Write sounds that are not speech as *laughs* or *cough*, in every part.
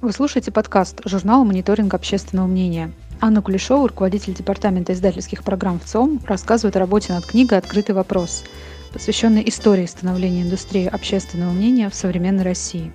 Вы слушаете подкаст журнала «Мониторинг общественного мнения». Анна Кулешова, руководитель департамента издательских программ в ЦОМ, рассказывает о работе над книгой «Открытый вопрос», посвященной истории становления индустрии общественного мнения в современной России.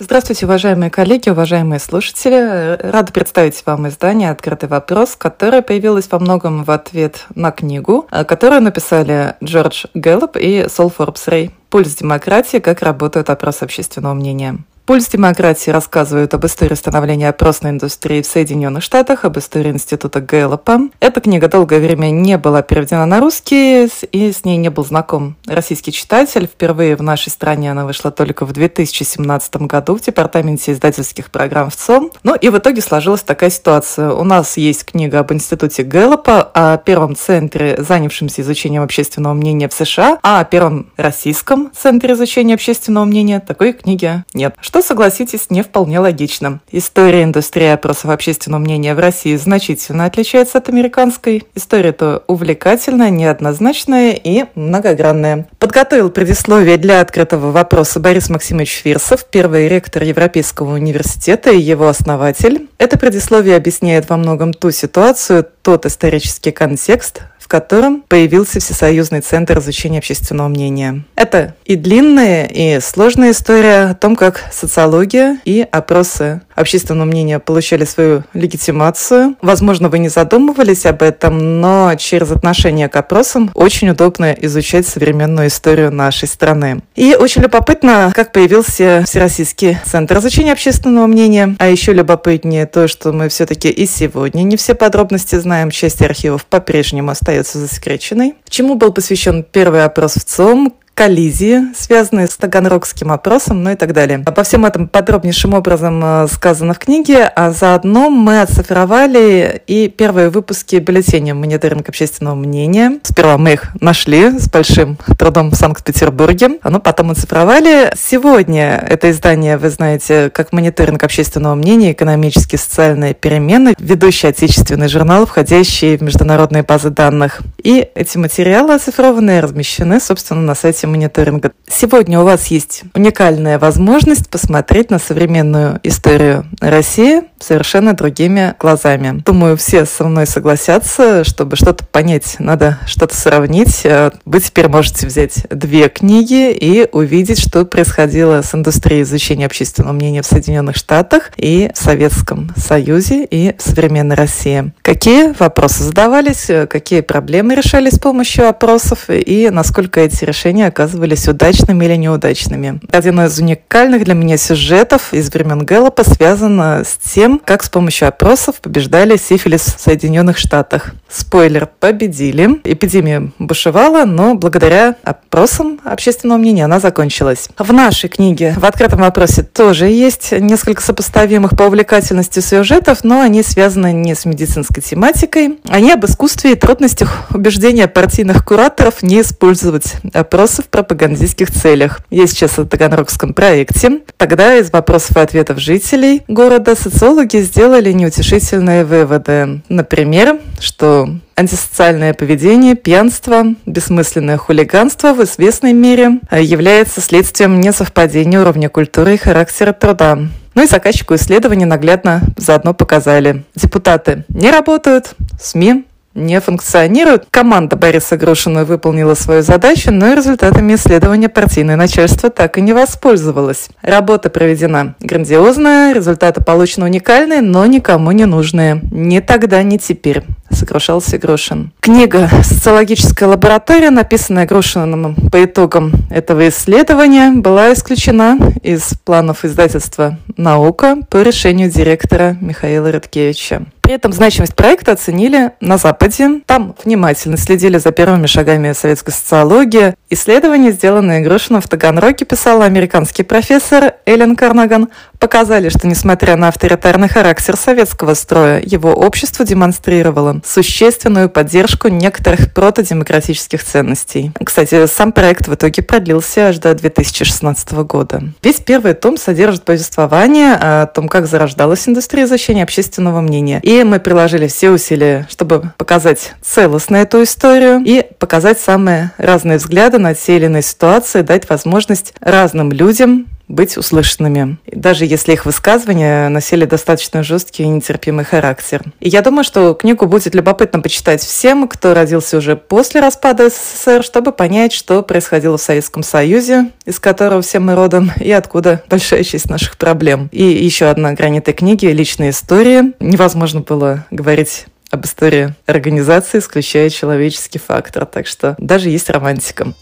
Здравствуйте, уважаемые коллеги, уважаемые слушатели. Рада представить вам издание «Открытый вопрос», которое появилось во многом в ответ на книгу, которую написали Джордж Гэллоп и Сол Форбс Рэй «Пульс демократии. Как работают опросы общественного мнения». Пульс демократии рассказывает об истории становления опросной индустрии в Соединенных Штатах, об истории института Гэллопа. Эта книга долгое время не была переведена на русский, и с ней не был знаком российский читатель. Впервые в нашей стране она вышла только в 2017 году в Департаменте издательских программ в ЦОМ. Ну и в итоге сложилась такая ситуация. У нас есть книга об институте Гэллопа, о первом центре, занявшемся изучением общественного мнения в США, а о первом российском центре изучения общественного мнения такой книги нет что, согласитесь, не вполне логично. История индустрии опросов общественного мнения в России значительно отличается от американской. История-то увлекательная, неоднозначная и многогранная. Подготовил предисловие для открытого вопроса Борис Максимович Фирсов, первый ректор Европейского университета и его основатель. Это предисловие объясняет во многом ту ситуацию, тот исторический контекст, в котором появился Всесоюзный центр изучения общественного мнения. Это и длинная, и сложная история о том, как социология и опросы общественного мнения получали свою легитимацию. Возможно, вы не задумывались об этом, но через отношение к опросам очень удобно изучать современную историю нашей страны. И очень любопытно, как появился Всероссийский центр изучения общественного мнения. А еще любопытнее то, что мы все-таки и сегодня не все подробности знаем. Часть архивов по-прежнему остается засекреченной. Чему был посвящен первый опрос в ЦОМ, коллизии, связанные с таганрогским опросом, ну и так далее. Обо всем этом подробнейшим образом э, сказано в книге, а заодно мы оцифровали и первые выпуски бюллетеня «Мониторинг общественного мнения». Сперва мы их нашли с большим трудом в Санкт-Петербурге, но потом оцифровали. Сегодня это издание, вы знаете, как «Мониторинг общественного мнения. Экономические и социальные перемены», ведущий отечественный журнал, входящий в международные базы данных. И эти материалы оцифрованные размещены, собственно, на сайте процессе мониторинга. Сегодня у вас есть уникальная возможность посмотреть на современную историю России совершенно другими глазами. Думаю, все со мной согласятся, чтобы что-то понять, надо что-то сравнить. Э, вы теперь можете взять две книги и увидеть, что происходило с индустрией изучения общественного мнения в Соединенных Штатах и в Советском Союзе и в современной России. Какие вопросы задавались, э, какие проблемы решались с помощью опросов и насколько эти решения оказывались удачными или неудачными. Один из уникальных для меня сюжетов из времен Гэллопа связан с тем, как с помощью опросов побеждали сифилис в Соединенных Штатах. Спойлер, победили. Эпидемия бушевала, но благодаря опросам общественного мнения она закончилась. В нашей книге в открытом вопросе тоже есть несколько сопоставимых по увлекательности сюжетов, но они связаны не с медицинской тематикой. Они об искусстве и трудностях убеждения партийных кураторов не использовать опросы в пропагандистских целях. Я сейчас о Таганрогском проекте. Тогда из вопросов и ответов жителей города социологи сделали неутешительные выводы. Например, что антисоциальное поведение, пьянство, бессмысленное хулиганство в известной мере является следствием несовпадения уровня культуры и характера труда. Ну и заказчику исследования наглядно заодно показали. Депутаты не работают, СМИ не функционируют. Команда Бориса Грушина выполнила свою задачу, но и результатами исследования партийное начальство так и не воспользовалось. Работа проведена грандиозная, результаты получены уникальные, но никому не нужные. Ни тогда, ни теперь сокрушался Грушин. Книга «Социологическая лаборатория», написанная Грушиным по итогам этого исследования, была исключена из планов издательства «Наука» по решению директора Михаила Рыдкевича. При этом значимость проекта оценили на Западе. Там внимательно следили за первыми шагами советской социологии. Исследования, сделанные Грушином в Таганроге, писала американский профессор Эллен Карнаган, показали, что несмотря на авторитарный характер советского строя, его общество демонстрировало существенную поддержку некоторых протодемократических ценностей. Кстати, сам проект в итоге продлился аж до 2016 года. Весь первый том содержит повествование о том, как зарождалась индустрия изучения общественного мнения и мы приложили все усилия, чтобы показать целостно эту историю и показать самые разные взгляды на те или иные ситуации, дать возможность разным людям быть услышанными, даже если их высказывания носили достаточно жесткий и нетерпимый характер. И я думаю, что книгу будет любопытно почитать всем, кто родился уже после распада СССР, чтобы понять, что происходило в Советском Союзе, из которого все мы родом, и откуда большая часть наших проблем. И еще одна грань этой книги – личная история. Невозможно было говорить об истории организации, исключая человеческий фактор. Так что даже есть романтика.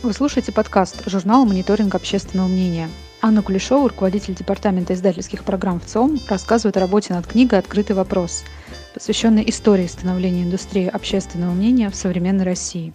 Вы слушаете подкаст журнала «Мониторинг общественного мнения». Анна Кулешова, руководитель департамента издательских программ в ЦОМ, рассказывает о работе над книгой «Открытый вопрос», посвященной истории становления индустрии общественного мнения в современной России.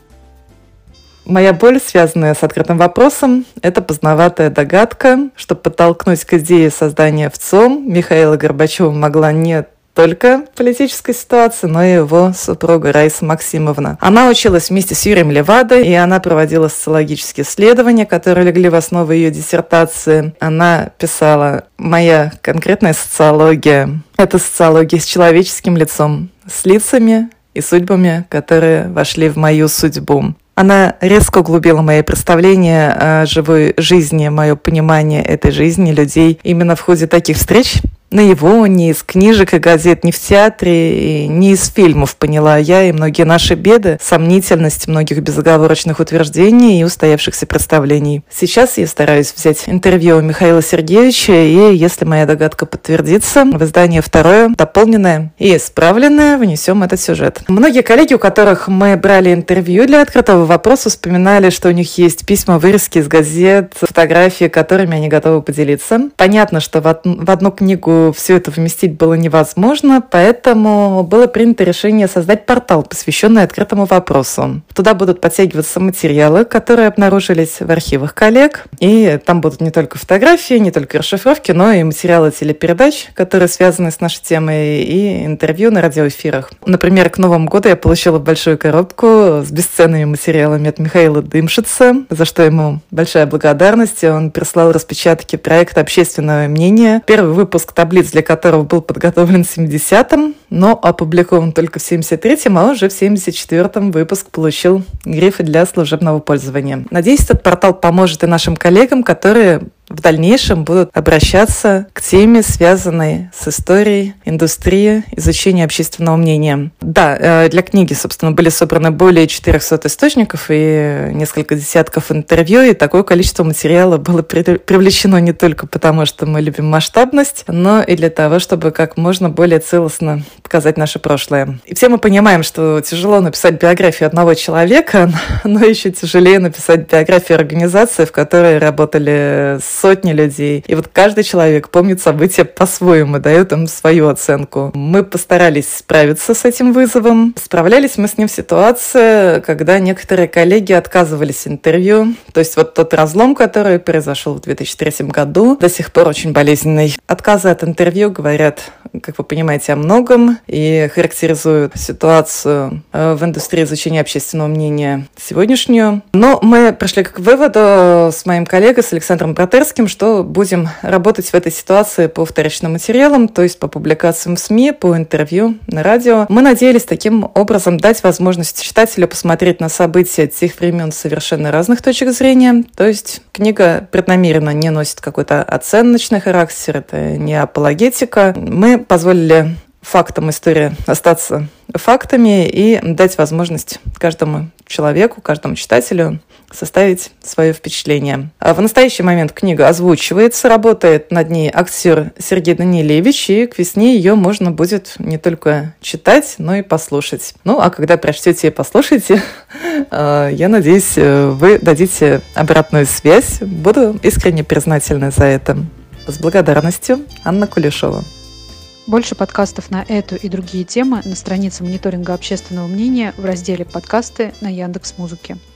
Моя боль, связанная с открытым вопросом, это поздноватая догадка, что подтолкнуть к идее создания в ЦОМ Михаила Горбачева могла не только политической ситуации, но и его супруга Раиса Максимовна. Она училась вместе с Юрием Левадой, и она проводила социологические исследования, которые легли в основу ее диссертации. Она писала «Моя конкретная социология – это социология с человеческим лицом, с лицами и судьбами, которые вошли в мою судьбу. Она резко углубила мои представления о живой жизни, мое понимание этой жизни людей именно в ходе таких встреч на его, ни из книжек и газет, ни в театре, ни из фильмов поняла я и многие наши беды, сомнительность многих безоговорочных утверждений и устоявшихся представлений. Сейчас я стараюсь взять интервью у Михаила Сергеевича, и если моя догадка подтвердится, в издание второе, дополненное и исправленное, внесем этот сюжет. Многие коллеги, у которых мы брали интервью для открытого вопроса, вспоминали, что у них есть письма, вырезки из газет, фотографии, которыми они готовы поделиться. Понятно, что в одну книгу все это вместить было невозможно, поэтому было принято решение создать портал, посвященный открытому вопросу. Туда будут подтягиваться материалы, которые обнаружились в архивах коллег, и там будут не только фотографии, не только расшифровки, но и материалы телепередач, которые связаны с нашей темой, и интервью на радиоэфирах. Например, к Новому году я получила большую коробку с бесценными материалами от Михаила Дымшица, за что ему большая благодарность. Он прислал распечатки проекта «Общественное мнение». Первый выпуск таблицы таблиц для которого был подготовлен в 70-м, но опубликован только в 73-м, а уже в 74-м выпуск получил грифы для служебного пользования. Надеюсь, этот портал поможет и нашим коллегам, которые в дальнейшем будут обращаться к теме, связанной с историей индустрии изучения общественного мнения. Да, э, для книги, собственно, были собраны более 400 источников и несколько десятков интервью, и такое количество материала было привлечено не только потому, что мы любим масштабность, но и для того, чтобы как можно более целостно показать наше прошлое. И все мы понимаем, что тяжело написать биографию одного человека, *laughs* но еще тяжелее написать биографию организации, в которой работали сотни людей. И вот каждый человек помнит события по-своему, дает им свою оценку. Мы постарались справиться с этим вызовом. Справлялись мы с ним в ситуации, когда некоторые коллеги отказывались интервью. То есть вот тот разлом, который произошел в 2003 году, до сих пор очень болезненный. Отказы от интервью говорят, как вы понимаете, о многом и характеризуют ситуацию э, в индустрии изучения общественного мнения сегодняшнюю. Но мы пришли к выводу с моим коллегой, с Александром Протер, Касперским, что будем работать в этой ситуации по вторичным материалам, то есть по публикациям в СМИ, по интервью на радио. Мы надеялись таким образом дать возможность читателю посмотреть на события тех времен с совершенно разных точек зрения. То есть книга преднамеренно не носит какой-то оценочный характер, это не апологетика. Мы позволили фактам истории остаться фактами и дать возможность каждому человеку, каждому читателю составить свое впечатление. А в настоящий момент книга озвучивается, работает над ней актер Сергей Данилевич, и к весне ее можно будет не только читать, но и послушать. Ну, а когда прочтете и послушаете, а, *laughs* я надеюсь, вы дадите обратную связь. Буду искренне признательна за это. С благодарностью, Анна Кулешова. Больше подкастов на эту и другие темы на странице мониторинга общественного мнения в разделе «Подкасты» на Яндекс.Музыке. Музыке.